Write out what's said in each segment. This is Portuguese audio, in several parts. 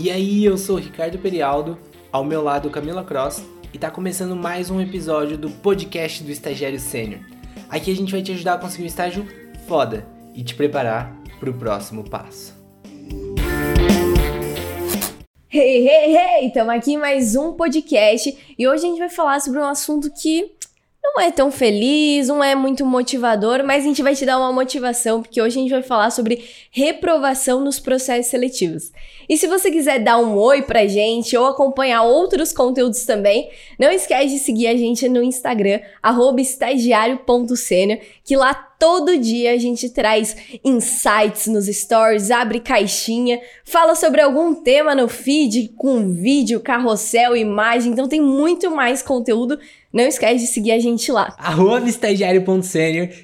E aí, eu sou Ricardo Perialdo, ao meu lado Camila Cross, e tá começando mais um episódio do podcast do Estagiário Sênior. Aqui a gente vai te ajudar a conseguir um estágio foda e te preparar para o próximo passo. Hey, hey, hey! Estamos aqui em mais um podcast e hoje a gente vai falar sobre um assunto que não é tão feliz, não é muito motivador, mas a gente vai te dar uma motivação, porque hoje a gente vai falar sobre reprovação nos processos seletivos. E se você quiser dar um oi pra gente ou acompanhar outros conteúdos também, não esquece de seguir a gente no Instagram, estagiário.sênior, que lá todo dia a gente traz insights nos stories, abre caixinha, fala sobre algum tema no feed com vídeo, carrossel, imagem, então tem muito mais conteúdo não esquece de seguir a gente lá. Arroba.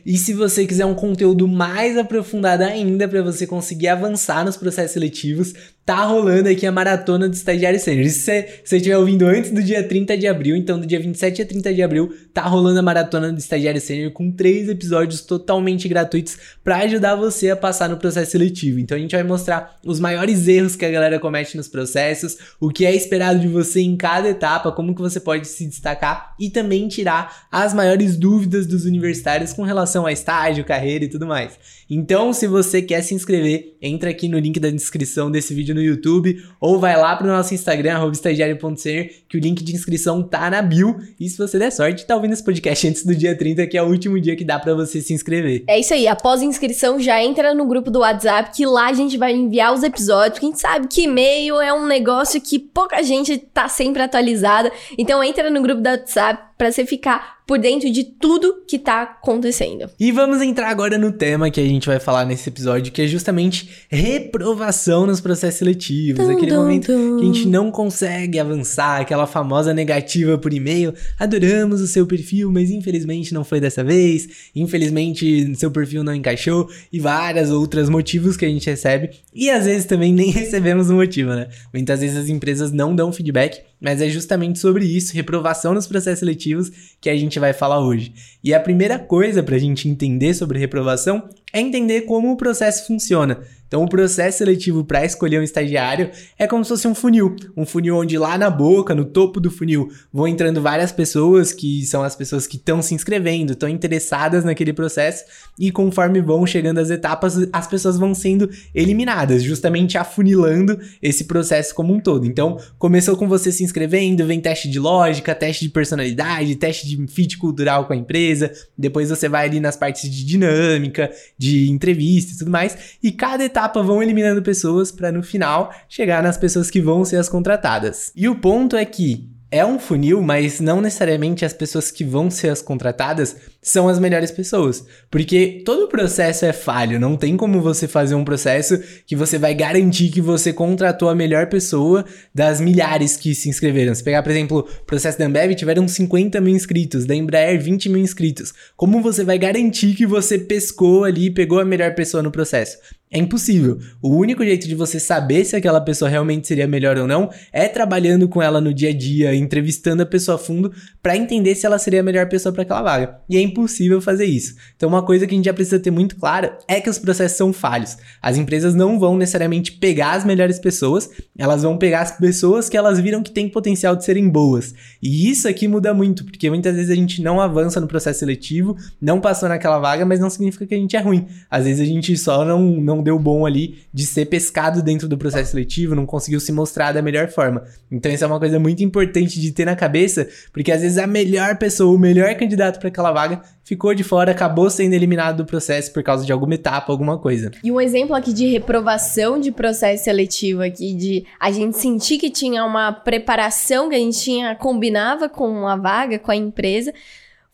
E se você quiser um conteúdo mais aprofundado ainda para você conseguir avançar nos processos seletivos, tá rolando aqui a maratona do estagiário sênior. Se você estiver ouvindo antes do dia 30 de abril, então do dia 27 a 30 de abril, tá rolando a maratona do estagiário sênior com três episódios totalmente gratuitos para ajudar você a passar no processo seletivo. Então a gente vai mostrar os maiores erros que a galera comete nos processos, o que é esperado de você em cada etapa, como que você pode se destacar e também tirar as maiores dúvidas dos universitários com relação a estágio, carreira e tudo mais. Então, se você quer se inscrever, entra aqui no link da descrição desse vídeo no YouTube ou vai lá pro nosso Instagram, estagiário.senior, que o link de inscrição tá na bio. E se você der sorte, tá ouvindo esse podcast antes do dia 30, que é o último dia que dá para você se inscrever. É isso aí, após a inscrição já entra no grupo do WhatsApp, que lá a gente vai enviar os episódios, gente sabe que e-mail é um negócio que pouca gente tá sempre atualizada. Então entra no grupo do WhatsApp para você ficar por dentro de tudo que tá acontecendo. E vamos entrar agora no tema que a gente vai falar nesse episódio, que é justamente reprovação nos processos seletivos, aquele dum, momento dum. que a gente não consegue avançar, aquela famosa negativa por e-mail. Adoramos o seu perfil, mas infelizmente não foi dessa vez. Infelizmente seu perfil não encaixou e várias outras motivos que a gente recebe e às vezes também nem recebemos o motivo, né? Muitas vezes as empresas não dão feedback mas é justamente sobre isso, reprovação nos processos seletivos, que a gente vai falar hoje. E a primeira coisa para a gente entender sobre reprovação é entender como o processo funciona. Então, o processo seletivo para escolher um estagiário é como se fosse um funil. Um funil onde lá na boca, no topo do funil, vão entrando várias pessoas que são as pessoas que estão se inscrevendo, estão interessadas naquele processo, e conforme vão chegando as etapas, as pessoas vão sendo eliminadas, justamente afunilando esse processo como um todo. Então, começou com você se inscrevendo, vem teste de lógica, teste de personalidade, teste de fit cultural com a empresa, depois você vai ali nas partes de dinâmica, de entrevista e tudo mais, e cada etapa vão eliminando pessoas para no final chegar nas pessoas que vão ser as contratadas. E o ponto é que é um funil, mas não necessariamente as pessoas que vão ser as contratadas são as melhores pessoas. Porque todo processo é falho, não tem como você fazer um processo que você vai garantir que você contratou a melhor pessoa das milhares que se inscreveram. Se pegar, por exemplo, o processo da Ambev, tiveram 50 mil inscritos, da Embraer 20 mil inscritos. Como você vai garantir que você pescou ali e pegou a melhor pessoa no processo? É impossível. O único jeito de você saber se aquela pessoa realmente seria melhor ou não é trabalhando com ela no dia a dia, entrevistando a pessoa a fundo para entender se ela seria a melhor pessoa para aquela vaga. E é impossível fazer isso. Então, uma coisa que a gente já precisa ter muito clara é que os processos são falhos. As empresas não vão necessariamente pegar as melhores pessoas, elas vão pegar as pessoas que elas viram que têm potencial de serem boas. E isso aqui muda muito, porque muitas vezes a gente não avança no processo seletivo, não passou naquela vaga, mas não significa que a gente é ruim. Às vezes a gente só não, não deu bom ali de ser pescado dentro do processo seletivo, não conseguiu se mostrar da melhor forma. Então isso é uma coisa muito importante de ter na cabeça, porque às vezes a melhor pessoa, o melhor candidato para aquela vaga ficou de fora, acabou sendo eliminado do processo por causa de alguma etapa, alguma coisa. E um exemplo aqui de reprovação de processo seletivo aqui, de a gente sentir que tinha uma preparação, que a gente tinha, combinava com a vaga, com a empresa,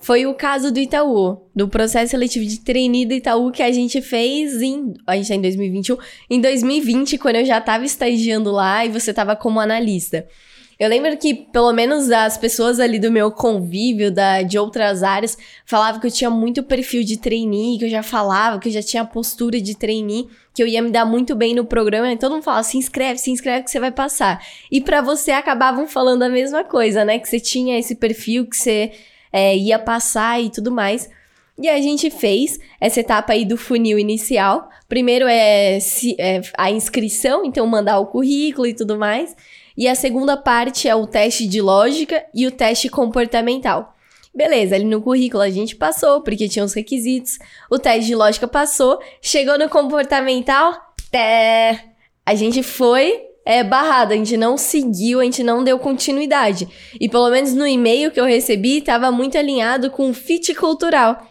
foi o caso do Itaú, do processo seletivo de trainee do Itaú que a gente fez em. A gente tá em 2021. Em 2020, quando eu já tava estagiando lá e você tava como analista. Eu lembro que, pelo menos, as pessoas ali do meu convívio, da, de outras áreas, falavam que eu tinha muito perfil de trainee, que eu já falava, que eu já tinha postura de trainee, que eu ia me dar muito bem no programa. E todo mundo falava, se inscreve, se inscreve que você vai passar. E para você acabavam falando a mesma coisa, né? Que você tinha esse perfil, que você é, ia passar e tudo mais. E a gente fez essa etapa aí do funil inicial. Primeiro é, é a inscrição, então mandar o currículo e tudo mais. E a segunda parte é o teste de lógica e o teste comportamental. Beleza, ali no currículo a gente passou, porque tinha os requisitos. O teste de lógica passou. Chegou no comportamental, té, a gente foi é, barrado, a gente não seguiu, a gente não deu continuidade. E pelo menos no e-mail que eu recebi, estava muito alinhado com o fit cultural.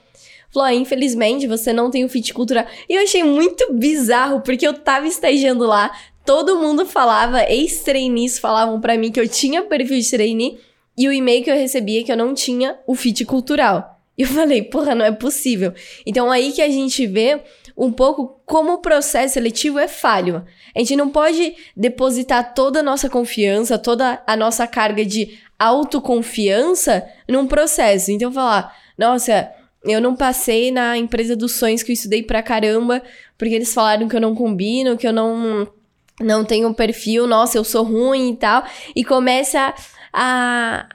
Falou, infelizmente você não tem o fit cultural. E eu achei muito bizarro, porque eu tava estagiando lá, todo mundo falava, ex-trainees falavam para mim que eu tinha perfil de trainee, e o e-mail que eu recebia que eu não tinha o fit cultural. E eu falei, porra, não é possível. Então aí que a gente vê um pouco como o processo seletivo é falho. A gente não pode depositar toda a nossa confiança, toda a nossa carga de autoconfiança num processo. Então falar, nossa, eu não passei na empresa dos sonhos que eu estudei pra caramba, porque eles falaram que eu não combino, que eu não não tenho um perfil, nossa, eu sou ruim e tal, e começa a,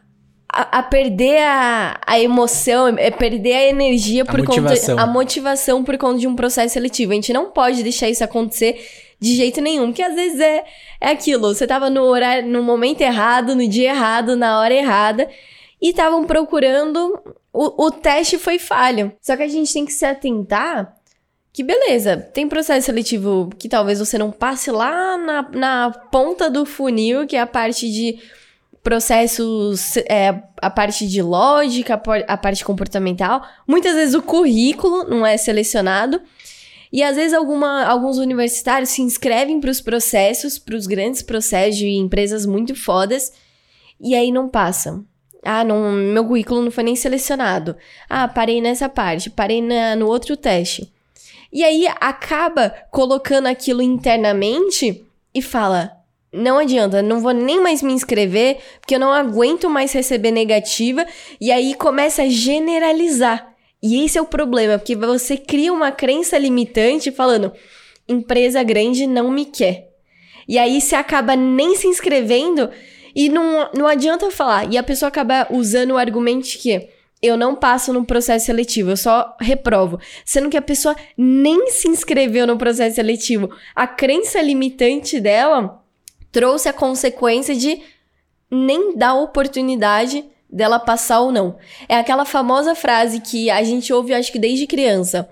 a, a, perder a, a emoção, é perder a energia a por motivação. conta a motivação por conta de um processo seletivo. A gente não pode deixar isso acontecer de jeito nenhum, porque às vezes é, é aquilo, você tava no horário, no momento errado, no dia errado, na hora errada, e estavam procurando, o, o teste foi falho. Só que a gente tem que se atentar que beleza, tem processo seletivo que talvez você não passe lá na, na ponta do funil, que é a parte de processos, é, a parte de lógica, a parte comportamental. Muitas vezes o currículo não é selecionado. E às vezes alguma, alguns universitários se inscrevem para os processos, para os grandes processos de empresas muito fodas, e aí não passam. Ah, não, meu currículo não foi nem selecionado. Ah, parei nessa parte, parei na, no outro teste. E aí acaba colocando aquilo internamente e fala: não adianta, não vou nem mais me inscrever, porque eu não aguento mais receber negativa, e aí começa a generalizar. E esse é o problema, porque você cria uma crença limitante falando: empresa grande não me quer. E aí você acaba nem se inscrevendo e não, não adianta falar. E a pessoa acaba usando o argumento que eu não passo no processo seletivo, eu só reprovo. Sendo que a pessoa nem se inscreveu no processo seletivo. A crença limitante dela trouxe a consequência de nem dar oportunidade dela passar ou não. É aquela famosa frase que a gente ouve, acho que desde criança.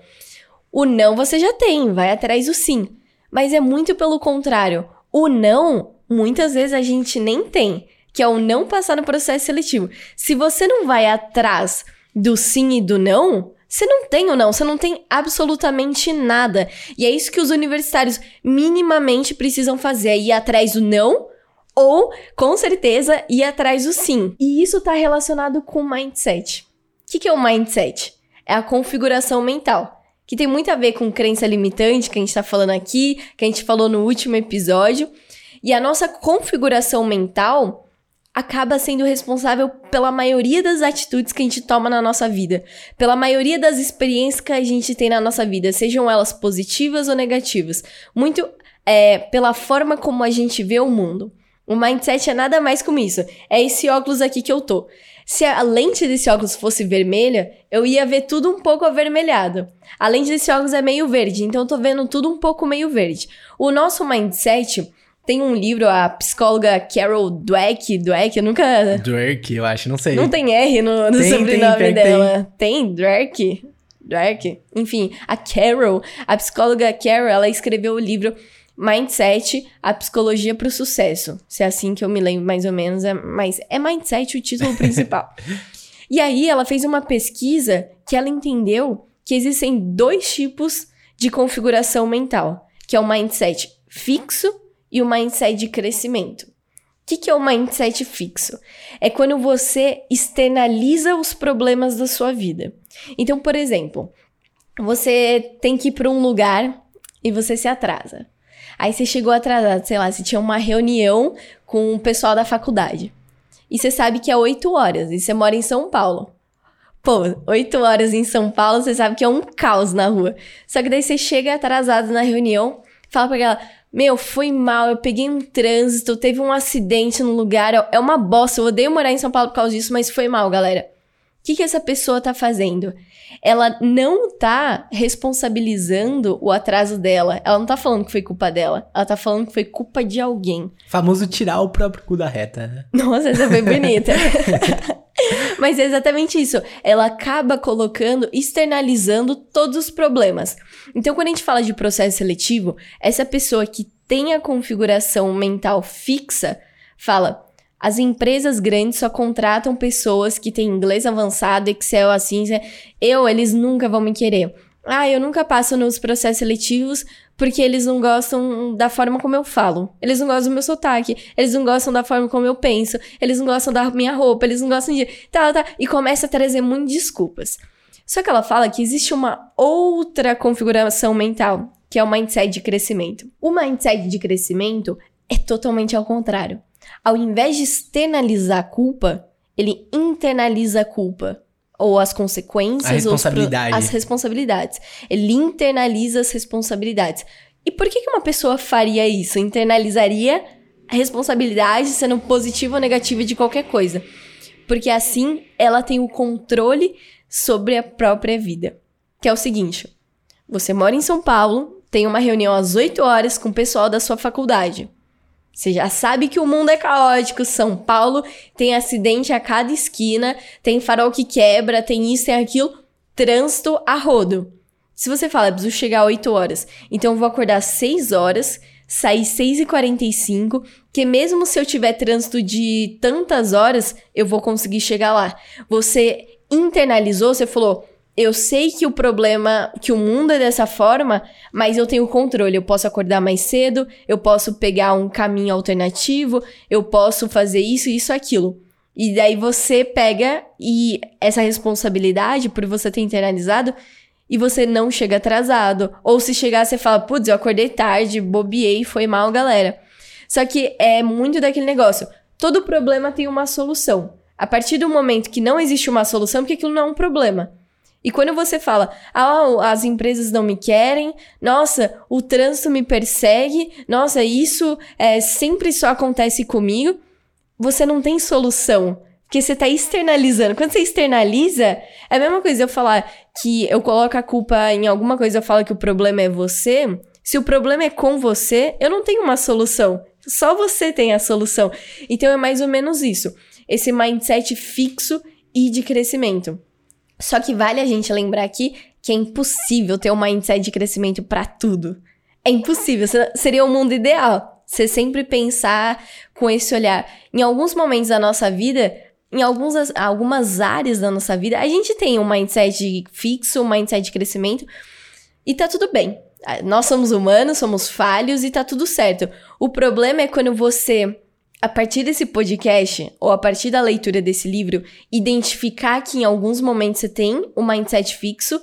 O não você já tem, vai atrás do sim. Mas é muito pelo contrário. O não, muitas vezes a gente nem tem, que é o não passar no processo seletivo. Se você não vai atrás do sim e do não, você não tem ou não, você não tem absolutamente nada. E é isso que os universitários minimamente precisam fazer, é ir atrás do não ou, com certeza, ir atrás do sim. E isso está relacionado com mindset. O que, que é o mindset? É a configuração mental, que tem muito a ver com crença limitante, que a gente está falando aqui, que a gente falou no último episódio. E a nossa configuração mental acaba sendo responsável pela maioria das atitudes que a gente toma na nossa vida, pela maioria das experiências que a gente tem na nossa vida, sejam elas positivas ou negativas, muito é, pela forma como a gente vê o mundo. O mindset é nada mais como isso. É esse óculos aqui que eu tô. Se a lente desse óculos fosse vermelha, eu ia ver tudo um pouco avermelhado. A lente desse óculos é meio verde, então eu tô vendo tudo um pouco meio verde. O nosso mindset tem um livro, a psicóloga Carol Dweck, Dweck, eu nunca... Dweck, eu acho, não sei. Não tem R no, no tem, sobrenome tem, dela. Tem, tem Dweck? Dweck? Enfim, a Carol, a psicóloga Carol, ela escreveu o livro Mindset, a psicologia para o sucesso. Se é assim que eu me lembro mais ou menos, é, mas é Mindset o título principal. e aí ela fez uma pesquisa que ela entendeu que existem dois tipos de configuração mental, que é o mindset fixo e o mindset de crescimento. O que, que é o mindset fixo? É quando você externaliza os problemas da sua vida. Então, por exemplo, você tem que ir para um lugar e você se atrasa. Aí você chegou atrasado, sei lá, você tinha uma reunião com o pessoal da faculdade. E você sabe que é 8 horas e você mora em São Paulo. Pô, 8 horas em São Paulo, você sabe que é um caos na rua. Só que daí você chega atrasado na reunião, fala pra ela, meu, foi mal, eu peguei um trânsito, teve um acidente no lugar, é uma bosta, eu odeio morar em São Paulo por causa disso, mas foi mal, galera. que, que essa pessoa tá fazendo? Ela não tá responsabilizando o atraso dela. Ela não tá falando que foi culpa dela. Ela tá falando que foi culpa de alguém. Famoso tirar o próprio cu da reta, né? Nossa, essa foi bonita. Mas é exatamente isso. Ela acaba colocando, externalizando todos os problemas. Então, quando a gente fala de processo seletivo, essa pessoa que tem a configuração mental fixa fala: as empresas grandes só contratam pessoas que têm inglês avançado, Excel assim. Eu, eles nunca vão me querer. Ah, eu nunca passo nos processos seletivos porque eles não gostam da forma como eu falo. Eles não gostam do meu sotaque. Eles não gostam da forma como eu penso. Eles não gostam da minha roupa. Eles não gostam de. Tá, tá. E começa a trazer muitas desculpas. Só que ela fala que existe uma outra configuração mental, que é o mindset de crescimento. O mindset de crescimento é totalmente ao contrário ao invés de externalizar a culpa, ele internaliza a culpa. Ou as consequências, a responsabilidade. as responsabilidades. Ele internaliza as responsabilidades. E por que, que uma pessoa faria isso? Internalizaria a responsabilidade, sendo positiva ou negativa de qualquer coisa. Porque assim ela tem o controle sobre a própria vida. Que é o seguinte: você mora em São Paulo, tem uma reunião às 8 horas com o pessoal da sua faculdade. Você já sabe que o mundo é caótico. São Paulo tem acidente a cada esquina, tem farol que quebra, tem isso, tem aquilo. Trânsito a rodo. Se você fala, preciso chegar 8 horas, então eu vou acordar 6 horas, sair 6 e 45 que mesmo se eu tiver trânsito de tantas horas, eu vou conseguir chegar lá. Você internalizou, você falou, eu sei que o problema, que o mundo é dessa forma, mas eu tenho controle. Eu posso acordar mais cedo, eu posso pegar um caminho alternativo, eu posso fazer isso, isso, aquilo. E daí você pega e essa responsabilidade por você ter internalizado e você não chega atrasado. Ou se chegar, você fala, putz, eu acordei tarde, bobiei, foi mal, galera. Só que é muito daquele negócio. Todo problema tem uma solução. A partir do momento que não existe uma solução, porque aquilo não é um problema. E quando você fala, ah, as empresas não me querem, nossa, o trânsito me persegue, nossa, isso é, sempre só acontece comigo, você não tem solução. Porque você está externalizando. Quando você externaliza, é a mesma coisa eu falar que eu coloco a culpa em alguma coisa, eu falo que o problema é você. Se o problema é com você, eu não tenho uma solução. Só você tem a solução. Então é mais ou menos isso. Esse mindset fixo e de crescimento. Só que vale a gente lembrar aqui que é impossível ter um mindset de crescimento para tudo. É impossível, seria o mundo ideal. Você sempre pensar com esse olhar. Em alguns momentos da nossa vida, em alguns, algumas áreas da nossa vida, a gente tem um mindset fixo, um mindset de crescimento, e tá tudo bem. Nós somos humanos, somos falhos e tá tudo certo. O problema é quando você a partir desse podcast, ou a partir da leitura desse livro, identificar que em alguns momentos você tem um mindset fixo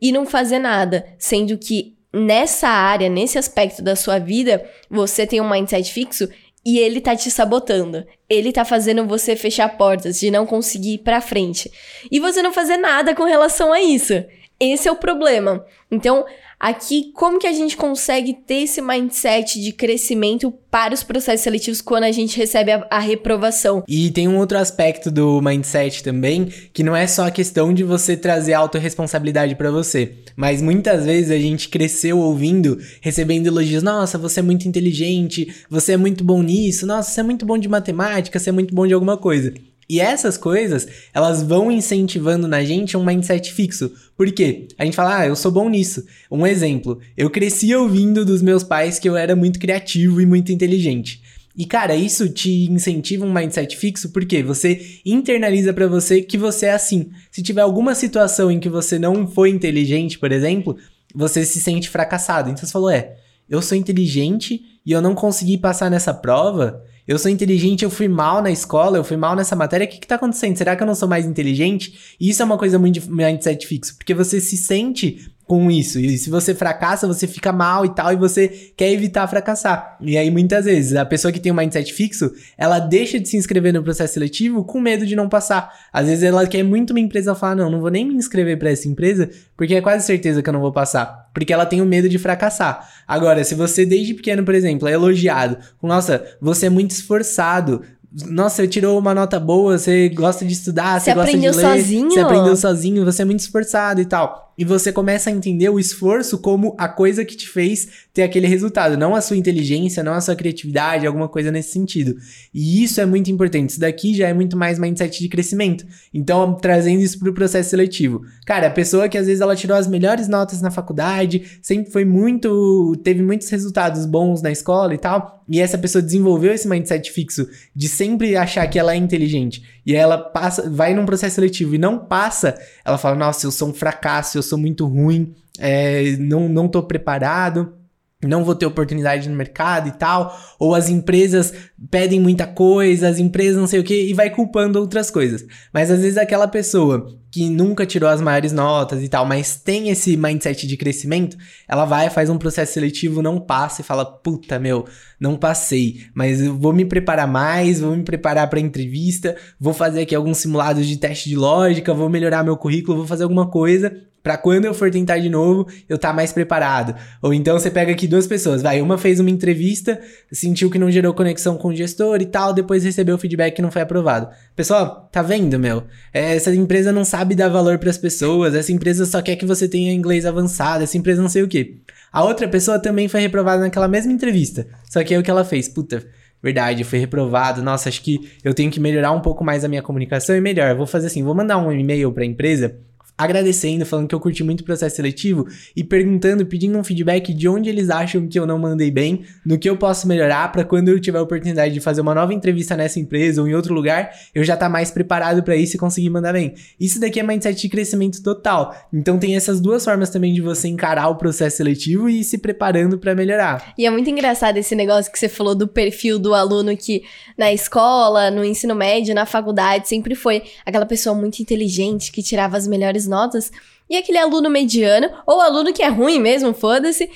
e não fazer nada, sendo que nessa área, nesse aspecto da sua vida, você tem um mindset fixo e ele tá te sabotando. Ele tá fazendo você fechar portas, de não conseguir ir pra frente. E você não fazer nada com relação a isso. Esse é o problema. Então, Aqui, como que a gente consegue ter esse mindset de crescimento para os processos seletivos quando a gente recebe a, a reprovação? E tem um outro aspecto do mindset também, que não é só a questão de você trazer autorresponsabilidade para você, mas muitas vezes a gente cresceu ouvindo, recebendo elogios, nossa, você é muito inteligente, você é muito bom nisso, nossa, você é muito bom de matemática, você é muito bom de alguma coisa. E essas coisas, elas vão incentivando na gente um mindset fixo. Por quê? A gente fala, ah, eu sou bom nisso. Um exemplo, eu cresci ouvindo dos meus pais que eu era muito criativo e muito inteligente. E cara, isso te incentiva um mindset fixo porque você internaliza para você que você é assim. Se tiver alguma situação em que você não foi inteligente, por exemplo, você se sente fracassado. Então você falou, é, eu sou inteligente e eu não consegui passar nessa prova, eu sou inteligente, eu fui mal na escola, eu fui mal nessa matéria, o que que tá acontecendo? Será que eu não sou mais inteligente? Isso é uma coisa muito de mindset fixo, porque você se sente com isso. E se você fracassa, você fica mal e tal, e você quer evitar fracassar. E aí, muitas vezes, a pessoa que tem um mindset fixo, ela deixa de se inscrever no processo seletivo com medo de não passar. Às vezes ela quer muito uma empresa falar: não, não vou nem me inscrever para essa empresa, porque é quase certeza que eu não vou passar. Porque ela tem o medo de fracassar. Agora, se você desde pequeno, por exemplo, é elogiado, com nossa, você é muito esforçado, nossa, você tirou uma nota boa, você gosta de estudar, você, Você gosta de aprendeu ler, sozinho? você aprendeu sozinho, você é muito esforçado e tal. E você começa a entender o esforço como a coisa que te fez ter aquele resultado, não a sua inteligência, não a sua criatividade, alguma coisa nesse sentido. E isso é muito importante. Isso daqui já é muito mais mindset de crescimento. Então, trazendo isso pro processo seletivo. Cara, a pessoa que às vezes ela tirou as melhores notas na faculdade, sempre foi muito, teve muitos resultados bons na escola e tal, e essa pessoa desenvolveu esse mindset fixo de sempre achar que ela é inteligente. E ela passa, vai num processo seletivo e não passa, ela fala: "Nossa, eu sou um fracasso, eu sou muito ruim, é, não não tô preparado" não vou ter oportunidade no mercado e tal, ou as empresas pedem muita coisa, as empresas não sei o que, e vai culpando outras coisas. Mas às vezes aquela pessoa que nunca tirou as maiores notas e tal, mas tem esse mindset de crescimento, ela vai, faz um processo seletivo, não passa e fala: puta, meu, não passei, mas eu vou me preparar mais, vou me preparar para entrevista, vou fazer aqui alguns simulados de teste de lógica, vou melhorar meu currículo, vou fazer alguma coisa Pra quando eu for tentar de novo, eu tá mais preparado. Ou então você pega aqui duas pessoas, vai, uma fez uma entrevista, sentiu que não gerou conexão com o gestor e tal, depois recebeu o feedback que não foi aprovado. Pessoal, tá vendo, meu? Essa empresa não sabe dar valor para as pessoas, essa empresa só quer que você tenha inglês avançado, essa empresa não sei o quê. A outra pessoa também foi reprovada naquela mesma entrevista. Só que aí o que ela fez? Puta, verdade, foi reprovado. Nossa, acho que eu tenho que melhorar um pouco mais a minha comunicação e melhor, vou fazer assim, vou mandar um e-mail para a empresa agradecendo, falando que eu curti muito o processo seletivo e perguntando, pedindo um feedback de onde eles acham que eu não mandei bem, no que eu posso melhorar para quando eu tiver a oportunidade de fazer uma nova entrevista nessa empresa ou em outro lugar, eu já tá mais preparado para isso e conseguir mandar bem. Isso daqui é mindset de crescimento total. Então tem essas duas formas também de você encarar o processo seletivo e ir se preparando para melhorar. E é muito engraçado esse negócio que você falou do perfil do aluno que na escola, no ensino médio, na faculdade, sempre foi aquela pessoa muito inteligente que tirava as melhores notas, e aquele aluno mediano, ou aluno que é ruim mesmo, foda-se,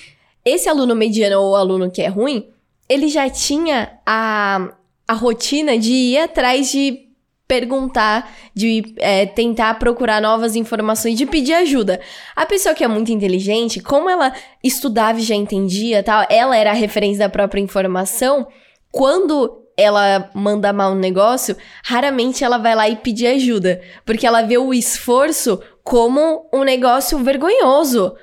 esse aluno mediano ou aluno que é ruim, ele já tinha a, a rotina de ir atrás de perguntar, de é, tentar procurar novas informações, de pedir ajuda. A pessoa que é muito inteligente, como ela estudava e já entendia tal, ela era a referência da própria informação, quando ela manda mal um negócio, raramente ela vai lá e pedir ajuda, porque ela vê o esforço como um negócio vergonhoso.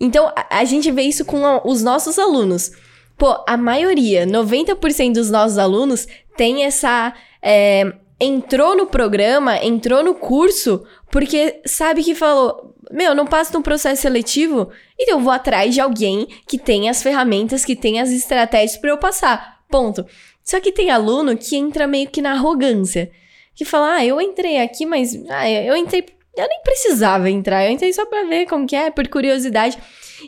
Então, a, gente vê isso com os nossos alunos. Pô, a maioria, 90% dos nossos alunos tem essa. É, entrou no programa, entrou no curso, porque sabe que falou: Meu, não passo no processo seletivo, então eu vou atrás de alguém que tem as ferramentas, que tem as estratégias para eu passar. Ponto. Só que tem aluno que entra meio que na arrogância. Que fala, ah, eu entrei aqui, mas ah, eu entrei. Eu nem precisava entrar, eu entrei só pra ver como que é, por curiosidade.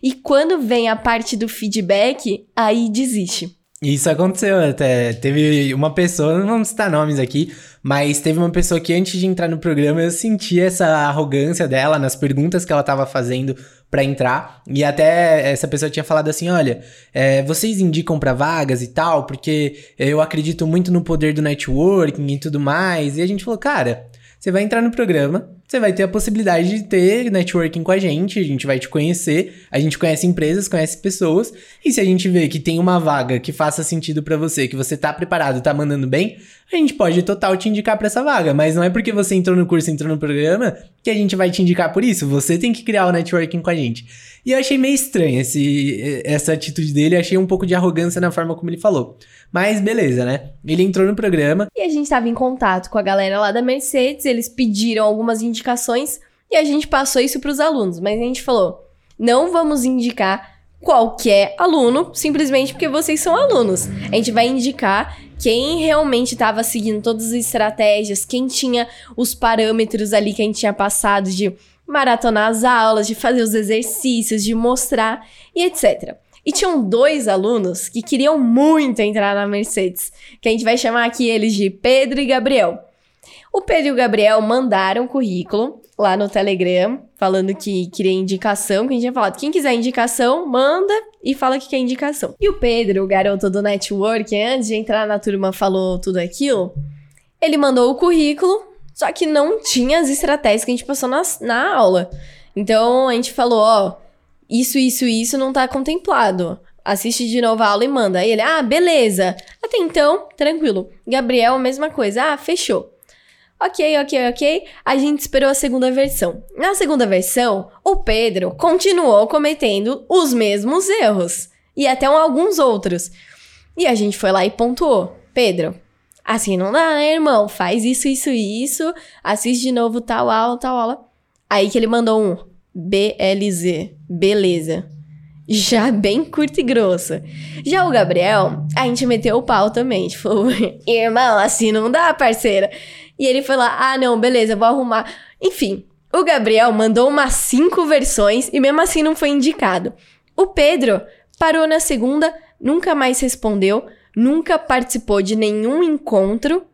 E quando vem a parte do feedback, aí desiste. Isso aconteceu até. Teve uma pessoa, não vamos citar nomes aqui, mas teve uma pessoa que antes de entrar no programa eu senti essa arrogância dela nas perguntas que ela estava fazendo para entrar. E até essa pessoa tinha falado assim: olha, é, vocês indicam para vagas e tal, porque eu acredito muito no poder do networking e tudo mais. E a gente falou, cara, você vai entrar no programa, você vai ter a possibilidade de ter networking com a gente, a gente vai te conhecer, a gente conhece empresas, conhece pessoas, e se a gente vê que tem uma vaga que faça sentido para você, que você tá preparado, tá mandando bem, a gente pode total te indicar para essa vaga, mas não é porque você entrou no curso, entrou no programa, que a gente vai te indicar por isso, você tem que criar o networking com a gente. E eu achei meio estranho esse, essa atitude dele, achei um pouco de arrogância na forma como ele falou. Mas beleza, né? Ele entrou no programa. E a gente estava em contato com a galera lá da Mercedes, eles pediram algumas indicações e a gente passou isso para os alunos. Mas a gente falou: não vamos indicar qualquer aluno, simplesmente porque vocês são alunos. A gente vai indicar quem realmente estava seguindo todas as estratégias, quem tinha os parâmetros ali que a gente tinha passado de maratonar as aulas, de fazer os exercícios, de mostrar e etc. E tinham dois alunos que queriam muito entrar na Mercedes, que a gente vai chamar aqui eles de Pedro e Gabriel. O Pedro e o Gabriel mandaram currículo lá no Telegram, falando que queria indicação, que a gente tinha falado, quem quiser indicação, manda e fala que quer indicação. E o Pedro, o garoto do network, antes de entrar na turma, falou tudo aquilo. Ele mandou o currículo, só que não tinha as estratégias que a gente passou na, na aula. Então a gente falou, ó, isso, isso, isso não tá contemplado. Assiste de novo a aula e manda. Aí ele, ah, beleza. Até então, tranquilo. Gabriel, mesma coisa. Ah, fechou. Ok, ok, ok. A gente esperou a segunda versão. Na segunda versão, o Pedro continuou cometendo os mesmos erros. E até alguns outros. E a gente foi lá e pontuou. Pedro, assim não dá, né, irmão? Faz isso, isso e isso. Assiste de novo tal aula, tal aula. Aí que ele mandou um BLZ. Beleza. Já bem curto e grosso. Já o Gabriel, a gente meteu o pau também. Tipo, irmão, assim não dá, parceira. E ele foi lá, ah, não, beleza, vou arrumar. Enfim, o Gabriel mandou umas cinco versões e mesmo assim não foi indicado. O Pedro parou na segunda, nunca mais respondeu, nunca participou de nenhum encontro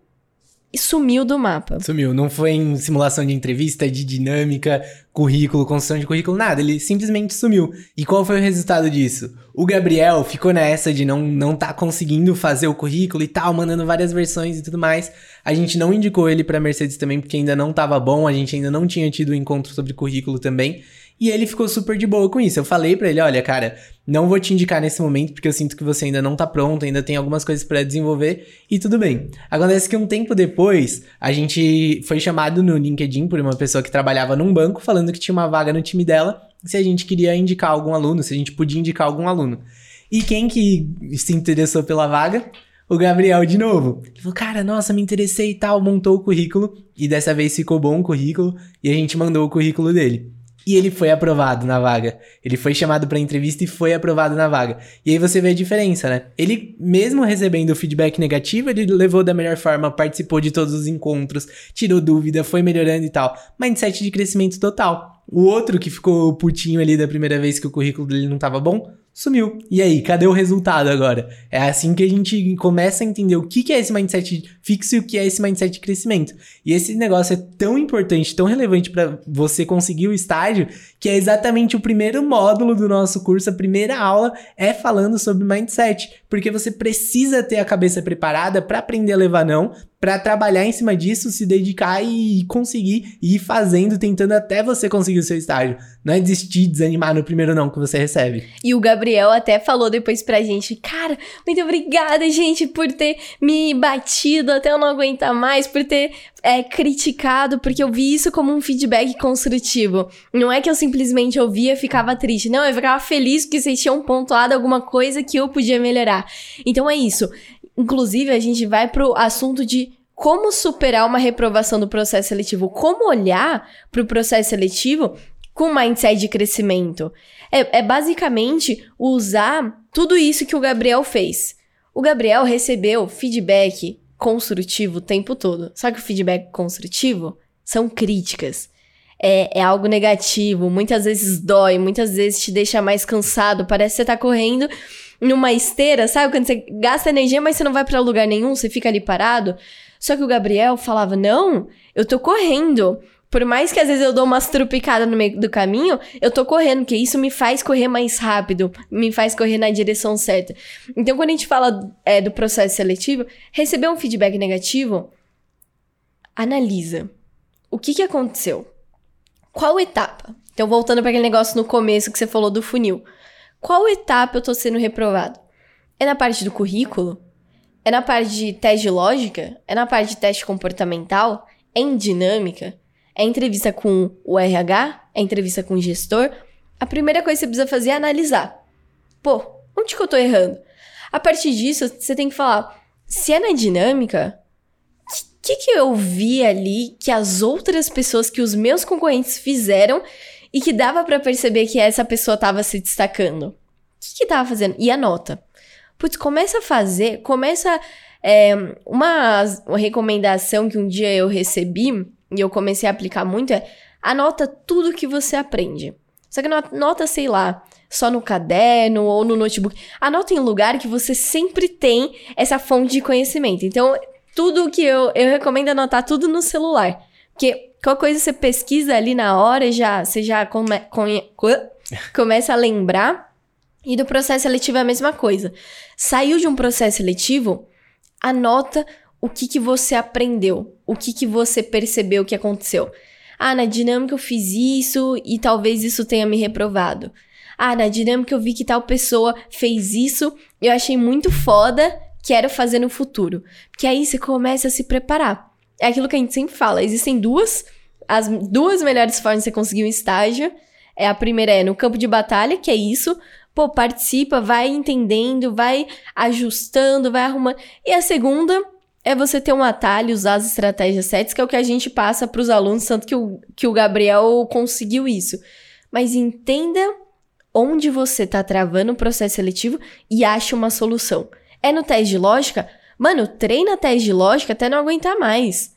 e sumiu do mapa. Sumiu. Não foi em simulação de entrevista, de dinâmica, currículo, construção de currículo, nada. Ele simplesmente sumiu. E qual foi o resultado disso? O Gabriel ficou nessa de não não tá conseguindo fazer o currículo e tal, mandando várias versões e tudo mais. A gente não indicou ele para Mercedes também porque ainda não tava bom, a gente ainda não tinha tido o um encontro sobre currículo também. E ele ficou super de boa com isso. Eu falei para ele, olha, cara, não vou te indicar nesse momento porque eu sinto que você ainda não tá pronto, ainda tem algumas coisas para desenvolver e tudo bem. Acontece que um tempo depois, a gente foi chamado no LinkedIn por uma pessoa que trabalhava num banco falando que tinha uma vaga no time dela, se a gente queria indicar algum aluno, se a gente podia indicar algum aluno. E quem que se interessou pela vaga? O Gabriel de novo. Ele falou, cara, nossa, me interessei e tal, montou o currículo. E dessa vez ficou bom o currículo. E a gente mandou o currículo dele. E ele foi aprovado na vaga. Ele foi chamado para entrevista e foi aprovado na vaga. E aí você vê a diferença, né? Ele, mesmo recebendo o feedback negativo, ele levou da melhor forma, participou de todos os encontros, tirou dúvida, foi melhorando e tal. Mindset de crescimento total. O outro que ficou putinho ali da primeira vez que o currículo dele não tava bom, sumiu. E aí, cadê o resultado agora? É assim que a gente começa a entender o que é esse mindset fixo e o que é esse mindset de crescimento. E esse negócio é tão importante, tão relevante para você conseguir o estágio, que é exatamente o primeiro módulo do nosso curso, a primeira aula é falando sobre mindset, porque você precisa ter a cabeça preparada para aprender a levar não, para trabalhar em cima disso, se dedicar e conseguir ir fazendo, tentando até você conseguir o seu estágio. Não é desistir, desanimar no primeiro não que você recebe. E o Gabriel até falou depois pra gente, cara, muito obrigada, gente, por ter me batido até eu não aguentar mais, por ter é, criticado, porque eu vi isso como um feedback construtivo. Não é que eu simplesmente ouvia e ficava triste. Não, eu ficava feliz que vocês tinham pontuado alguma coisa que eu podia melhorar. Então é isso. Inclusive, a gente vai pro assunto de como superar uma reprovação do processo seletivo, como olhar para o processo seletivo com mindset de crescimento. É, é, basicamente usar tudo isso que o Gabriel fez. O Gabriel recebeu feedback construtivo o tempo todo. Só que o feedback construtivo são críticas. É, é algo negativo, muitas vezes dói, muitas vezes te deixa mais cansado, parece que você tá correndo numa esteira, sabe? Quando você gasta energia, mas você não vai para lugar nenhum, você fica ali parado. Só que o Gabriel falava: Não, eu tô correndo. Por mais que às vezes eu dou umas trupicadas no meio do caminho, eu tô correndo, porque isso me faz correr mais rápido, me faz correr na direção certa. Então, quando a gente fala é, do processo seletivo, receber um feedback negativo, analisa. O que, que aconteceu? Qual etapa? Então, voltando para aquele negócio no começo que você falou do funil. Qual etapa eu tô sendo reprovado? É na parte do currículo? É na parte de teste de lógica? É na parte de teste comportamental? É em dinâmica? É entrevista com o RH? É entrevista com o gestor? A primeira coisa que você precisa fazer é analisar. Pô, onde que eu tô errando? A partir disso, você tem que falar: se é na dinâmica, o que, que eu vi ali que as outras pessoas, que os meus concorrentes fizeram e que dava para perceber que essa pessoa tava se destacando. O que que tava fazendo? E anota. Putz, começa a fazer, começa. É, uma, uma recomendação que um dia eu recebi e eu comecei a aplicar muito é anota tudo que você aprende. Só que não anota, sei lá, só no caderno ou no notebook. Anota em lugar que você sempre tem essa fonte de conhecimento. Então, tudo que eu, eu recomendo anotar tudo no celular. Porque qual coisa você pesquisa ali na hora, já, você já come, come, começa a lembrar. E do processo seletivo é a mesma coisa. Saiu de um processo seletivo, anota o que, que você aprendeu, o que, que você percebeu que aconteceu. Ah, na dinâmica eu fiz isso e talvez isso tenha me reprovado. Ah, na dinâmica eu vi que tal pessoa fez isso, eu achei muito foda quero fazer no futuro? Porque aí você começa a se preparar. É aquilo que a gente sempre fala, existem duas, as duas melhores formas de você conseguir um estágio. É a primeira é no campo de batalha, que é isso, pô, participa, vai entendendo, vai ajustando, vai arrumando. E a segunda é você ter um atalho, usar as estratégias certas, que é o que a gente passa para os alunos, tanto que o, que o Gabriel conseguiu isso. Mas entenda onde você está travando o processo seletivo e ache uma solução. É no teste de lógica? Mano, treina teste de lógica até não aguentar mais.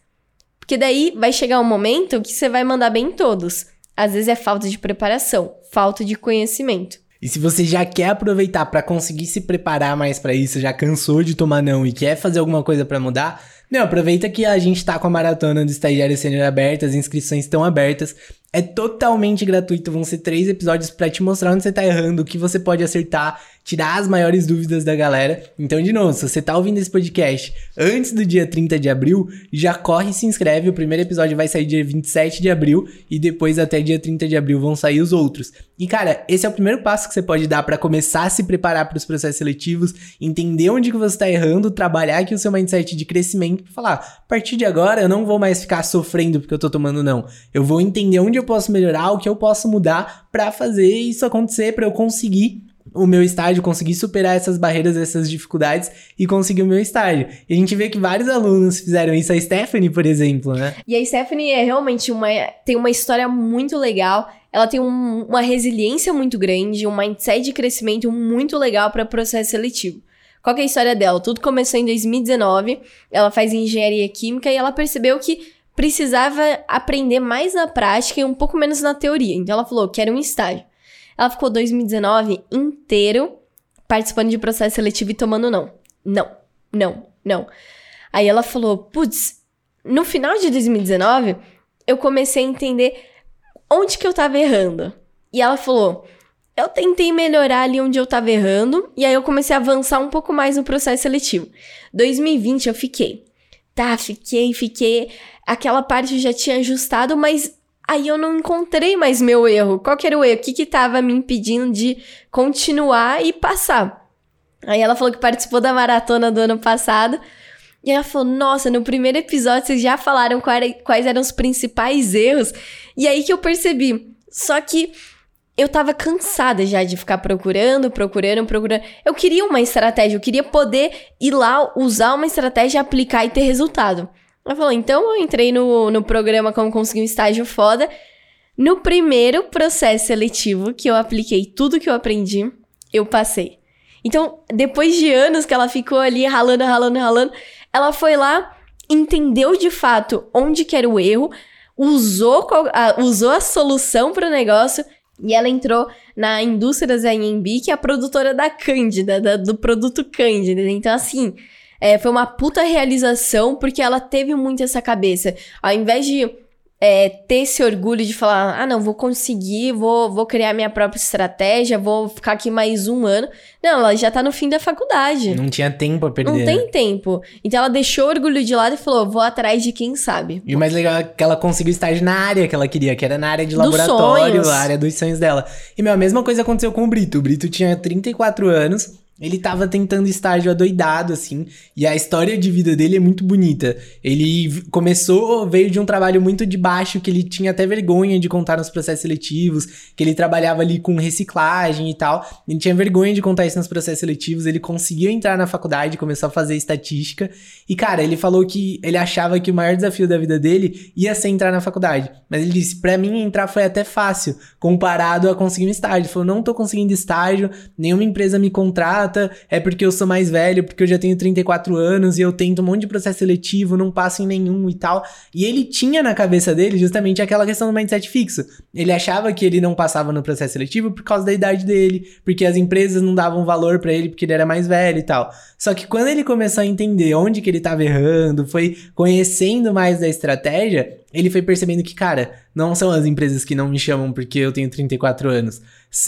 Porque daí vai chegar um momento que você vai mandar bem em todos. Às vezes é falta de preparação, falta de conhecimento. E se você já quer aproveitar para conseguir se preparar mais para isso, já cansou de tomar não e quer fazer alguma coisa para mudar, não, aproveita que a gente tá com a maratona do estagiário sênior aberta, as inscrições estão abertas. É totalmente gratuito, vão ser três episódios para te mostrar onde você tá errando, o que você pode acertar, tirar as maiores dúvidas da galera. Então, de novo, se você tá ouvindo esse podcast antes do dia 30 de abril, já corre e se inscreve. O primeiro episódio vai sair dia 27 de abril e depois até dia 30 de abril vão sair os outros. E cara, esse é o primeiro passo que você pode dar para começar a se preparar para os processos seletivos, entender onde que você tá errando, trabalhar aqui o seu mindset de crescimento, falar, a partir de agora eu não vou mais ficar sofrendo porque eu tô tomando não. Eu vou entender onde eu posso melhorar, o que eu posso mudar para fazer isso acontecer, para eu conseguir o meu estágio, conseguir superar essas barreiras, essas dificuldades e conseguir o meu estágio. E a gente vê que vários alunos fizeram isso, a Stephanie, por exemplo, né? E a Stephanie é realmente uma tem uma história muito legal. Ela tem um, uma resiliência muito grande, um mindset de crescimento muito legal para processo seletivo. Qual é a história dela? Tudo começou em 2019. Ela faz engenharia química e ela percebeu que precisava aprender mais na prática e um pouco menos na teoria. Então ela falou que era um estágio. Ela ficou 2019 inteiro participando de processo seletivo e tomando não. Não, não, não. Aí ela falou: putz, no final de 2019, eu comecei a entender onde que eu tava errando. E ela falou: eu tentei melhorar ali onde eu tava errando, e aí eu comecei a avançar um pouco mais no processo seletivo. 2020 eu fiquei. Tá, fiquei, fiquei aquela parte já tinha ajustado, mas aí eu não encontrei mais meu erro. Qual que era o erro? O que que tava me impedindo de continuar e passar? Aí ela falou que participou da maratona do ano passado. E ela falou: Nossa, no primeiro episódio vocês já falaram quais eram os principais erros. E aí que eu percebi. Só que eu tava cansada já de ficar procurando, procurando, procurando. Eu queria uma estratégia, eu queria poder ir lá, usar uma estratégia, aplicar e ter resultado. Ela falou: então eu entrei no, no programa Como Conseguir um Estágio Foda. No primeiro processo seletivo que eu apliquei tudo que eu aprendi, eu passei. Então, depois de anos que ela ficou ali ralando, ralando, ralando, ela foi lá, entendeu de fato onde que era o erro, usou a, usou a solução para o negócio e ela entrou na indústria da AMB, que é a produtora da Cândida, da, do produto Cândida. Então, assim, é, foi uma puta realização, porque ela teve muito essa cabeça. Ao invés de é, ter esse orgulho de falar, ah, não, vou conseguir, vou, vou criar minha própria estratégia, vou ficar aqui mais um ano. Não, ela já tá no fim da faculdade. Não tinha tempo a perder. Não tem tempo. Então ela deixou o orgulho de lado e falou, vou atrás de quem sabe. E o mais legal é que ela conseguiu estágio na área que ela queria, que era na área de laboratório, a área dos sonhos dela. E, meu, a mesma coisa aconteceu com o Brito. O Brito tinha 34 anos, ele tava tentando estágio adoidado, assim, e a história de vida dele é muito bonita. Ele começou, veio de um trabalho muito de baixo, que ele tinha até vergonha de contar nos processos seletivos, que ele trabalhava ali com reciclagem e tal. Ele tinha vergonha de contar isso nos processos seletivos, ele conseguiu entrar na faculdade, começou a fazer estatística, e cara, ele falou que ele achava que o maior desafio da vida dele ia ser entrar na faculdade. Mas ele disse: para mim entrar foi até fácil, comparado a conseguir um estágio. Ele falou: não tô conseguindo estágio, nenhuma empresa me contrata é porque eu sou mais velho, porque eu já tenho 34 anos e eu tento um monte de processo seletivo, não passo em nenhum e tal. E ele tinha na cabeça dele justamente aquela questão do mindset fixo. Ele achava que ele não passava no processo seletivo por causa da idade dele, porque as empresas não davam valor para ele porque ele era mais velho e tal. Só que quando ele começou a entender onde que ele estava errando, foi conhecendo mais da estratégia, ele foi percebendo que, cara, não são as empresas que não me chamam porque eu tenho 34 anos.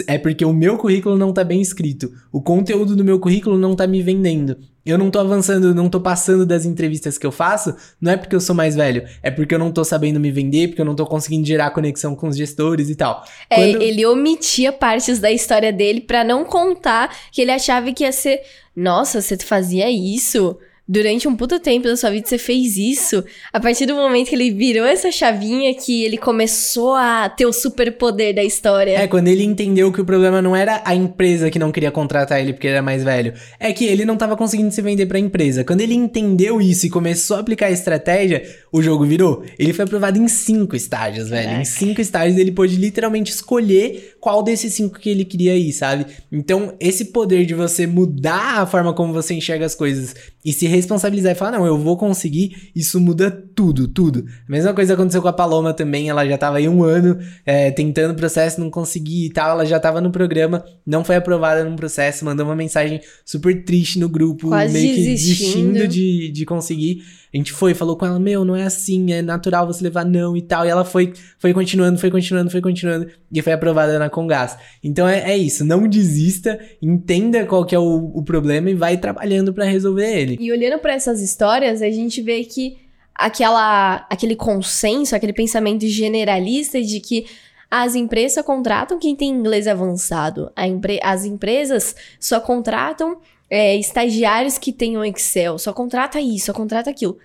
É porque o meu currículo não tá bem escrito. O conteúdo do meu currículo não tá me vendendo. Eu não tô avançando, não tô passando das entrevistas que eu faço, não é porque eu sou mais velho, é porque eu não tô sabendo me vender, porque eu não tô conseguindo gerar conexão com os gestores e tal. É, Quando... ele omitia partes da história dele para não contar que ele achava que ia ser, nossa, você fazia isso? Durante um puto tempo da sua vida você fez isso, a partir do momento que ele virou essa chavinha que ele começou a ter o superpoder da história. É, quando ele entendeu que o problema não era a empresa que não queria contratar ele porque ele era mais velho, é que ele não tava conseguindo se vender pra empresa. Quando ele entendeu isso e começou a aplicar a estratégia, o jogo virou. Ele foi aprovado em cinco estágios, velho. Em cinco estágios ele pôde literalmente escolher qual desses cinco que ele queria ir, sabe? Então, esse poder de você mudar a forma como você enxerga as coisas e se responsabilizar e falar, não, eu vou conseguir, isso muda tudo, tudo. A mesma coisa aconteceu com a Paloma também, ela já tava aí um ano é, tentando o processo, não conseguia e tal, ela já tava no programa, não foi aprovada no processo, mandou uma mensagem super triste no grupo, Quase meio que desistindo. desistindo de, de conseguir. A gente foi, falou com ela, meu, não é assim, é natural você levar não e tal. E ela foi, foi continuando, foi continuando, foi continuando. E foi aprovada na Congás. Então é, é isso, não desista, entenda qual que é o, o problema e vai trabalhando para resolver ele. E olhando para essas histórias, a gente vê que aquela, aquele consenso, aquele pensamento generalista de que as empresas contratam quem tem inglês avançado. Empre as empresas só contratam é, estagiários que tenham Excel, só contrata isso, só contrata aquilo.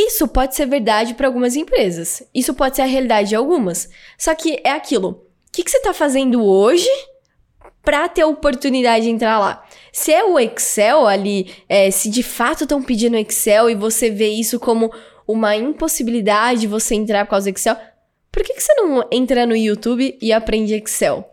Isso pode ser verdade para algumas empresas. Isso pode ser a realidade de algumas. Só que é aquilo. O que, que você está fazendo hoje para ter a oportunidade de entrar lá? Se é o Excel ali, é, se de fato estão pedindo Excel e você vê isso como uma impossibilidade de você entrar por causa do Excel, por que, que você não entra no YouTube e aprende Excel?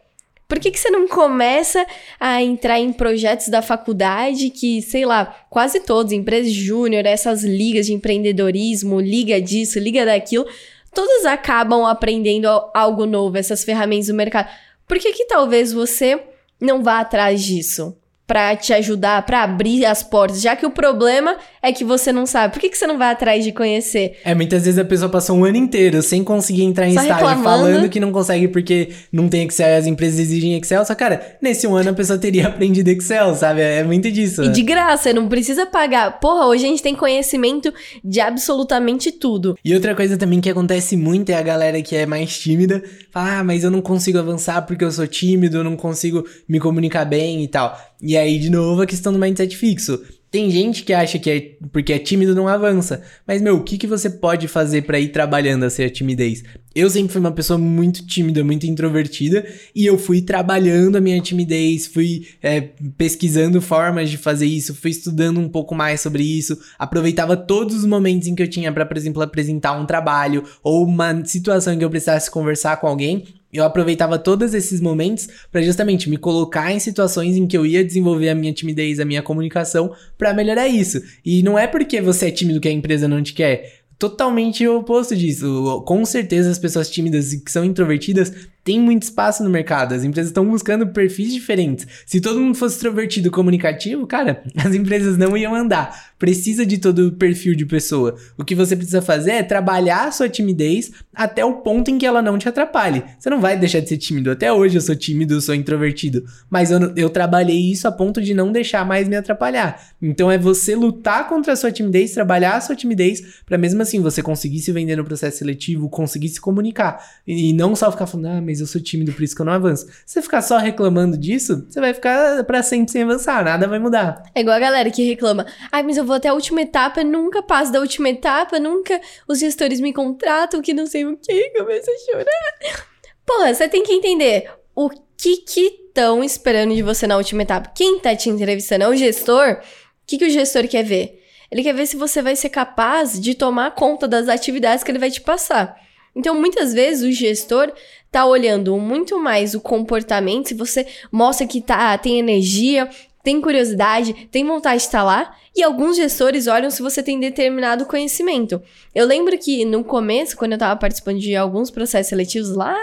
Por que, que você não começa a entrar em projetos da faculdade que, sei lá, quase todos, empresas júnior, essas ligas de empreendedorismo, liga disso, liga daquilo, todas acabam aprendendo algo novo, essas ferramentas do mercado. Por que que talvez você não vá atrás disso? Para te ajudar, para abrir as portas, já que o problema é que você não sabe. Por que, que você não vai atrás de conhecer? É, muitas vezes a pessoa passou um ano inteiro sem conseguir entrar em Só estágio, reclamando. falando que não consegue porque não tem Excel e as empresas exigem Excel. Só, cara, nesse um ano a pessoa teria aprendido Excel, sabe? É muito disso. E de graça, não precisa pagar. Porra, hoje a gente tem conhecimento de absolutamente tudo. E outra coisa também que acontece muito é a galera que é mais tímida fala, ah, mas eu não consigo avançar porque eu sou tímido, eu não consigo me comunicar bem e tal. E aí, de novo, a questão do mindset fixo. Tem gente que acha que é, porque é tímido não avança. Mas, meu, o que, que você pode fazer para ir trabalhando a ser a timidez? Eu sempre fui uma pessoa muito tímida, muito introvertida, e eu fui trabalhando a minha timidez, fui é, pesquisando formas de fazer isso, fui estudando um pouco mais sobre isso, aproveitava todos os momentos em que eu tinha para, por exemplo, apresentar um trabalho ou uma situação em que eu precisasse conversar com alguém eu aproveitava todos esses momentos para justamente me colocar em situações em que eu ia desenvolver a minha timidez, a minha comunicação para melhorar isso. E não é porque você é tímido que a empresa não te quer. Totalmente o oposto disso. Com certeza as pessoas tímidas e que são introvertidas tem muito espaço no mercado. As empresas estão buscando perfis diferentes. Se todo mundo fosse extrovertido comunicativo, cara, as empresas não iam andar. Precisa de todo o perfil de pessoa. O que você precisa fazer é trabalhar a sua timidez até o ponto em que ela não te atrapalhe. Você não vai deixar de ser tímido. Até hoje eu sou tímido, eu sou introvertido. Mas eu, eu trabalhei isso a ponto de não deixar mais me atrapalhar. Então é você lutar contra a sua timidez, trabalhar a sua timidez, para mesmo assim você conseguir se vender no processo seletivo, conseguir se comunicar. E não só ficar falando, ah, mas mas eu sou tímido, por isso que eu não avanço. Se você ficar só reclamando disso, você vai ficar para sempre sem avançar, nada vai mudar. É igual a galera que reclama, ai, mas eu vou até a última etapa, nunca passo da última etapa, nunca os gestores me contratam, que não sei o que, começa a chorar. Porra, você tem que entender o que que estão esperando de você na última etapa. Quem tá te entrevistando é o gestor. O que, que o gestor quer ver? Ele quer ver se você vai ser capaz de tomar conta das atividades que ele vai te passar. Então, muitas vezes o gestor tá olhando muito mais o comportamento, se você mostra que tá, tem energia, tem curiosidade, tem vontade de estar lá, e alguns gestores olham se você tem determinado conhecimento. Eu lembro que no começo, quando eu estava participando de alguns processos seletivos lá,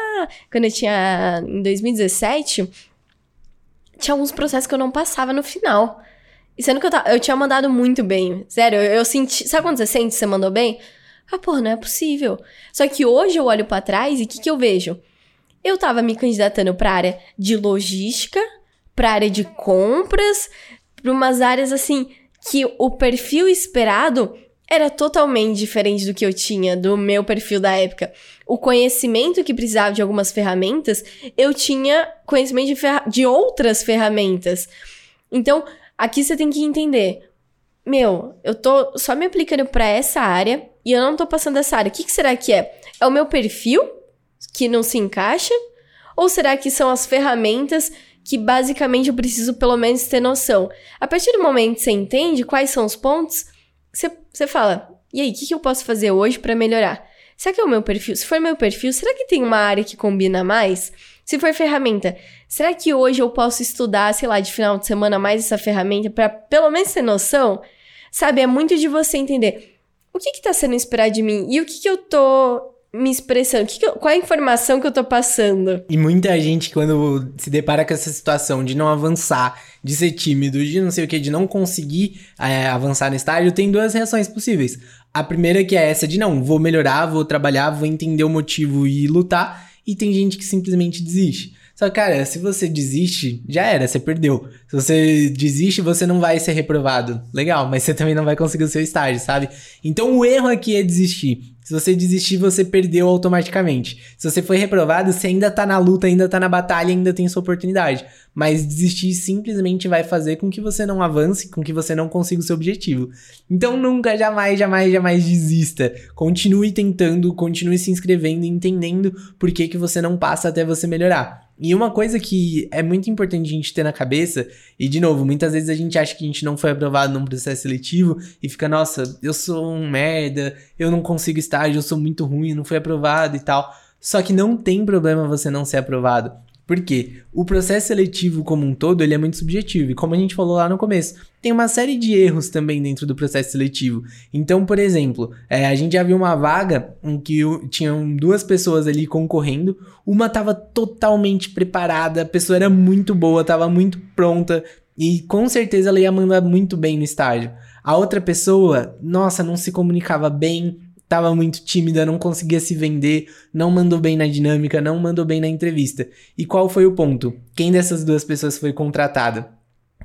quando eu tinha em 2017, tinha alguns processos que eu não passava no final. E sendo que eu, eu tinha mandado muito bem. Sério, eu, eu senti. Sabe quando você sente que você mandou bem? Ah, porra, não é possível. Só que hoje eu olho para trás e o que, que eu vejo? Eu tava me candidatando pra área de logística, pra área de compras, pra umas áreas assim que o perfil esperado era totalmente diferente do que eu tinha, do meu perfil da época. O conhecimento que precisava de algumas ferramentas, eu tinha conhecimento de, de outras ferramentas. Então, aqui você tem que entender. Meu, eu tô só me aplicando para essa área e eu não tô passando dessa área. O que, que será que é? É o meu perfil que não se encaixa? Ou será que são as ferramentas que basicamente eu preciso pelo menos ter noção? A partir do momento que você entende quais são os pontos, você fala, e aí, o que, que eu posso fazer hoje para melhorar? Será que é o meu perfil? Se for meu perfil, será que tem uma área que combina mais? Se for ferramenta, será que hoje eu posso estudar, sei lá, de final de semana mais essa ferramenta para pelo menos ter noção? Sabe, é muito de você entender o que está sendo esperado de mim e o que, que eu tô me expressando? Que que eu, qual é a informação que eu tô passando? E muita gente, quando se depara com essa situação de não avançar, de ser tímido, de não sei o que, de não conseguir é, avançar no estágio, tem duas reações possíveis. A primeira que é essa de não, vou melhorar, vou trabalhar, vou entender o motivo e lutar. E tem gente que simplesmente desiste. Só que, cara, se você desiste, já era, você perdeu. Se você desiste, você não vai ser reprovado. Legal, mas você também não vai conseguir o seu estágio, sabe? Então o erro aqui é desistir. Se você desistir, você perdeu automaticamente. Se você foi reprovado, você ainda tá na luta, ainda tá na batalha, ainda tem sua oportunidade. Mas desistir simplesmente vai fazer com que você não avance, com que você não consiga o seu objetivo. Então nunca, jamais, jamais, jamais desista. Continue tentando, continue se inscrevendo, entendendo por que, que você não passa até você melhorar. E uma coisa que é muito importante a gente ter na cabeça, e de novo, muitas vezes a gente acha que a gente não foi aprovado num processo seletivo e fica, nossa, eu sou um merda, eu não consigo estágio, eu sou muito ruim, não fui aprovado e tal. Só que não tem problema você não ser aprovado. Porque o processo seletivo como um todo, ele é muito subjetivo. E como a gente falou lá no começo, tem uma série de erros também dentro do processo seletivo. Então, por exemplo, é, a gente já viu uma vaga em que tinham duas pessoas ali concorrendo. Uma estava totalmente preparada, a pessoa era muito boa, estava muito pronta. E com certeza ela ia mandar muito bem no estágio. A outra pessoa, nossa, não se comunicava bem, estava muito tímida, não conseguia se vender, não mandou bem na dinâmica, não mandou bem na entrevista. E qual foi o ponto? Quem dessas duas pessoas foi contratada?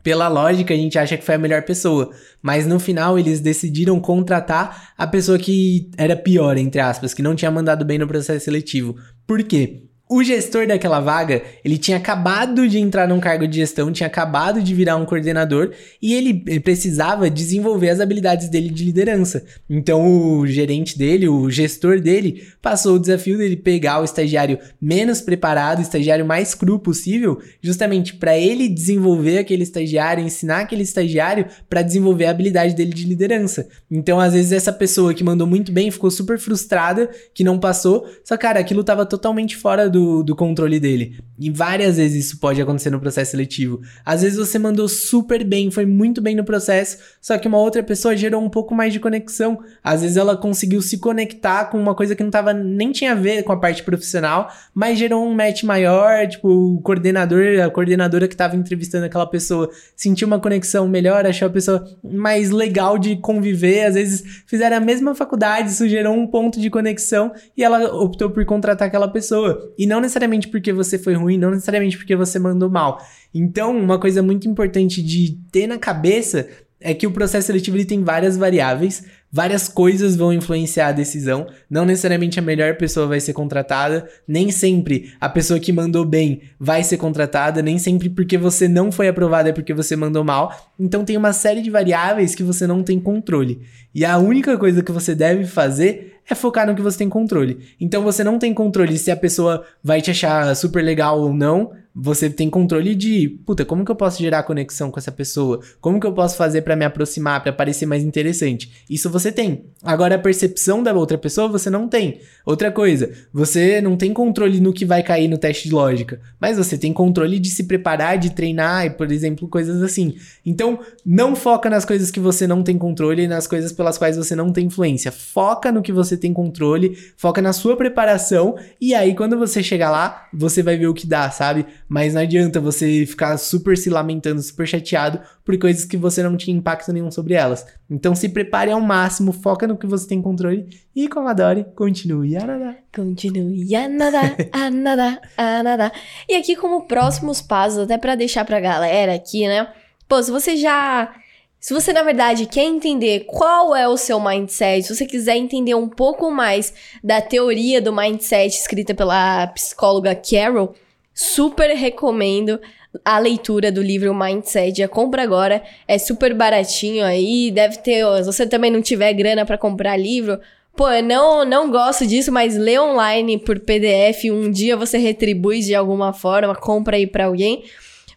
Pela lógica, a gente acha que foi a melhor pessoa, mas no final eles decidiram contratar a pessoa que era pior, entre aspas, que não tinha mandado bem no processo seletivo. Por quê? O gestor daquela vaga, ele tinha acabado de entrar num cargo de gestão, tinha acabado de virar um coordenador e ele precisava desenvolver as habilidades dele de liderança. Então o gerente dele, o gestor dele, passou o desafio dele pegar o estagiário menos preparado, o estagiário mais cru possível, justamente para ele desenvolver aquele estagiário, ensinar aquele estagiário para desenvolver a habilidade dele de liderança. Então às vezes essa pessoa que mandou muito bem ficou super frustrada que não passou, só cara, aquilo tava totalmente fora do do, do controle dele. E várias vezes isso pode acontecer no processo seletivo. Às vezes você mandou super bem, foi muito bem no processo, só que uma outra pessoa gerou um pouco mais de conexão. Às vezes ela conseguiu se conectar com uma coisa que não tava nem tinha a ver com a parte profissional, mas gerou um match maior, tipo, o coordenador, a coordenadora que estava entrevistando aquela pessoa sentiu uma conexão melhor, achou a pessoa mais legal de conviver, às vezes fizeram a mesma faculdade, isso gerou um ponto de conexão e ela optou por contratar aquela pessoa. E não necessariamente porque você foi ruim, não necessariamente porque você mandou mal. Então, uma coisa muito importante de ter na cabeça é que o processo seletivo ele tem várias variáveis, várias coisas vão influenciar a decisão. Não necessariamente a melhor pessoa vai ser contratada, nem sempre a pessoa que mandou bem vai ser contratada, nem sempre porque você não foi aprovado é porque você mandou mal. Então tem uma série de variáveis que você não tem controle. E a única coisa que você deve fazer é focar no que você tem controle. Então você não tem controle se a pessoa vai te achar super legal ou não, você tem controle de, puta, como que eu posso gerar conexão com essa pessoa? Como que eu posso fazer para me aproximar, para parecer mais interessante? Isso você tem. Agora a percepção da outra pessoa você não tem. Outra coisa, você não tem controle no que vai cair no teste de lógica, mas você tem controle de se preparar, de treinar e, por exemplo, coisas assim. Então, não foca nas coisas que você não tem controle, nas coisas pelas quais você não tem influência. Foca no que você tem controle, foca na sua preparação e aí quando você chegar lá, você vai ver o que dá, sabe? mas não adianta você ficar super se lamentando, super chateado por coisas que você não tinha impacto nenhum sobre elas. Então se prepare ao máximo, foca no que você tem controle e como continue a nadar. Continue a nadar, a nadar, a nadar. E aqui como próximos passos, até para deixar pra galera aqui, né? Pô, se você já se você, na verdade, quer entender qual é o seu mindset, se você quiser entender um pouco mais da teoria do mindset escrita pela psicóloga Carol, super recomendo a leitura do livro Mindset. Já compra agora, é super baratinho aí, deve ter, se você também não tiver grana para comprar livro, pô, eu não, não gosto disso, mas lê online por PDF, um dia você retribui de alguma forma, compra aí para alguém,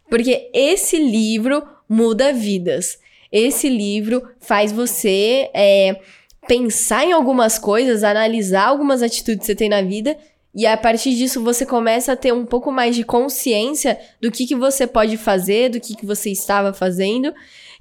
porque esse livro muda vidas. Esse livro faz você é, pensar em algumas coisas, analisar algumas atitudes que você tem na vida. E a partir disso você começa a ter um pouco mais de consciência do que, que você pode fazer, do que, que você estava fazendo.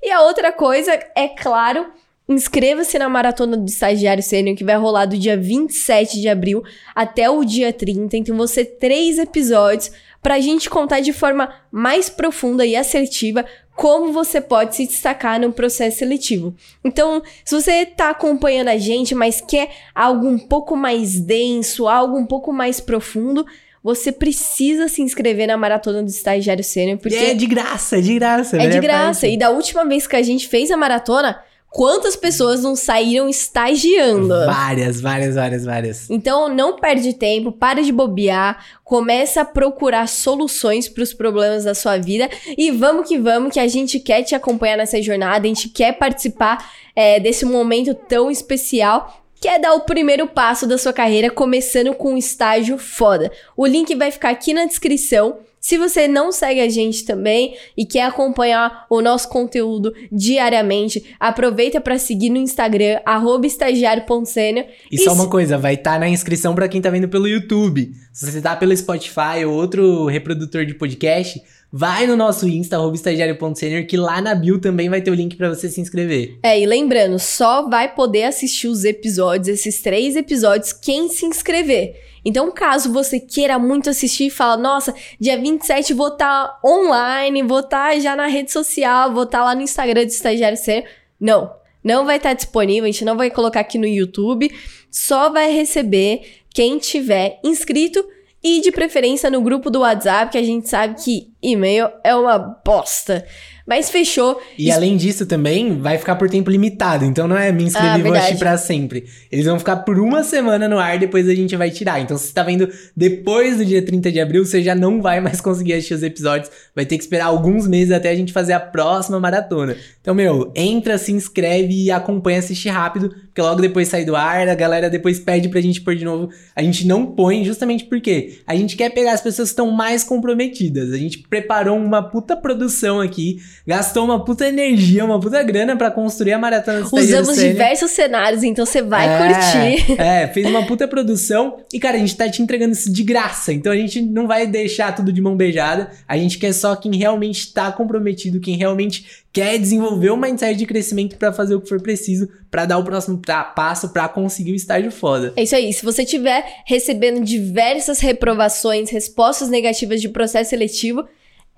E a outra coisa, é claro, inscreva-se na Maratona do Estagiário Sênior, que vai rolar do dia 27 de abril até o dia 30. Então, você três episódios para a gente contar de forma mais profunda e assertiva como você pode se destacar no processo seletivo. Então, se você está acompanhando a gente, mas quer algo um pouco mais denso, algo um pouco mais profundo, você precisa se inscrever na maratona do estagiário sênior, porque é de graça, é de graça. É de graça. Parte. E da última vez que a gente fez a maratona, Quantas pessoas não saíram estagiando? Várias, várias, várias, várias. Então não perde tempo, para de bobear, começa a procurar soluções para os problemas da sua vida e vamos que vamos, que a gente quer te acompanhar nessa jornada, a gente quer participar é, desse momento tão especial que é dar o primeiro passo da sua carreira começando com um estágio foda. O link vai ficar aqui na descrição. Se você não segue a gente também e quer acompanhar o nosso conteúdo diariamente, aproveita para seguir no Instagram @estagiário.sênior. E, e só uma coisa, vai estar tá na inscrição para quem tá vendo pelo YouTube. Se você tá pelo Spotify ou outro reprodutor de podcast, vai no nosso Insta, estagiário.senior, que lá na bio também vai ter o link para você se inscrever. É, e lembrando, só vai poder assistir os episódios, esses três episódios, quem se inscrever. Então, caso você queira muito assistir e fala, nossa, dia 27 vou estar tá online, vou estar tá já na rede social, vou estar tá lá no Instagram do Estagiário Sério. Não, não vai estar tá disponível, a gente não vai colocar aqui no YouTube, só vai receber quem tiver inscrito e de preferência no grupo do WhatsApp, que a gente sabe que e-mail é uma bosta. Mas fechou. E além disso também, vai ficar por tempo limitado. Então não é me inscrever ah, e vou assistir pra sempre. Eles vão ficar por uma semana no ar, depois a gente vai tirar. Então se você tá vendo depois do dia 30 de abril, você já não vai mais conseguir assistir os episódios. Vai ter que esperar alguns meses até a gente fazer a próxima maratona. Então, meu, entra, se inscreve e acompanha, assiste rápido. Porque logo depois sai do ar, a galera depois pede pra gente pôr de novo. A gente não põe justamente porque a gente quer pegar as pessoas que estão mais comprometidas. A gente preparou uma puta produção aqui gastou uma puta energia, uma puta grana para construir a Maratona do Usamos diversos cenários, então você vai é, curtir. É, fez uma puta produção e, cara, a gente tá te entregando isso de graça. Então a gente não vai deixar tudo de mão beijada. A gente quer só quem realmente tá comprometido, quem realmente quer desenvolver uma mindset de crescimento para fazer o que for preciso para dar o próximo passo para conseguir o estágio foda. É isso aí. Se você tiver recebendo diversas reprovações, respostas negativas de processo seletivo,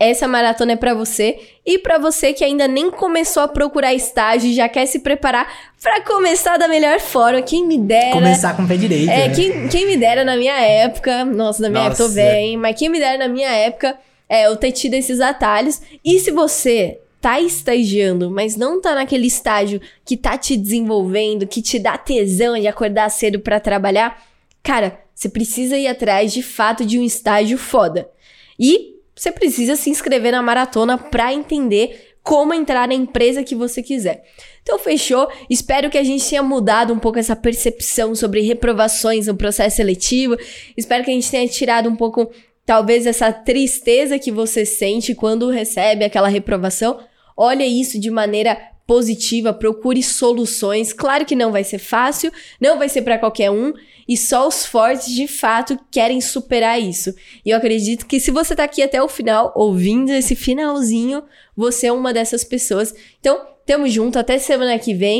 essa maratona é para você e para você que ainda nem começou a procurar estágio e já quer se preparar para começar da melhor forma. Quem me dera. Começar com o pé direito. É, né? quem, quem me dera na minha época. Nossa, na minha nossa. época tô velha, hein? Mas quem me dera na minha época é eu ter tido esses atalhos. E se você tá estagiando, mas não tá naquele estágio que tá te desenvolvendo, que te dá tesão de acordar cedo para trabalhar, cara, você precisa ir atrás de fato de um estágio foda. E você precisa se inscrever na maratona para entender como entrar na empresa que você quiser. Então, fechou? Espero que a gente tenha mudado um pouco essa percepção sobre reprovações no processo seletivo. Espero que a gente tenha tirado um pouco, talvez, essa tristeza que você sente quando recebe aquela reprovação. Olha isso de maneira positiva, procure soluções. Claro que não vai ser fácil, não vai ser para qualquer um, e só os fortes de fato querem superar isso. E eu acredito que se você tá aqui até o final, ouvindo esse finalzinho, você é uma dessas pessoas. Então, tamo junto, até semana que vem.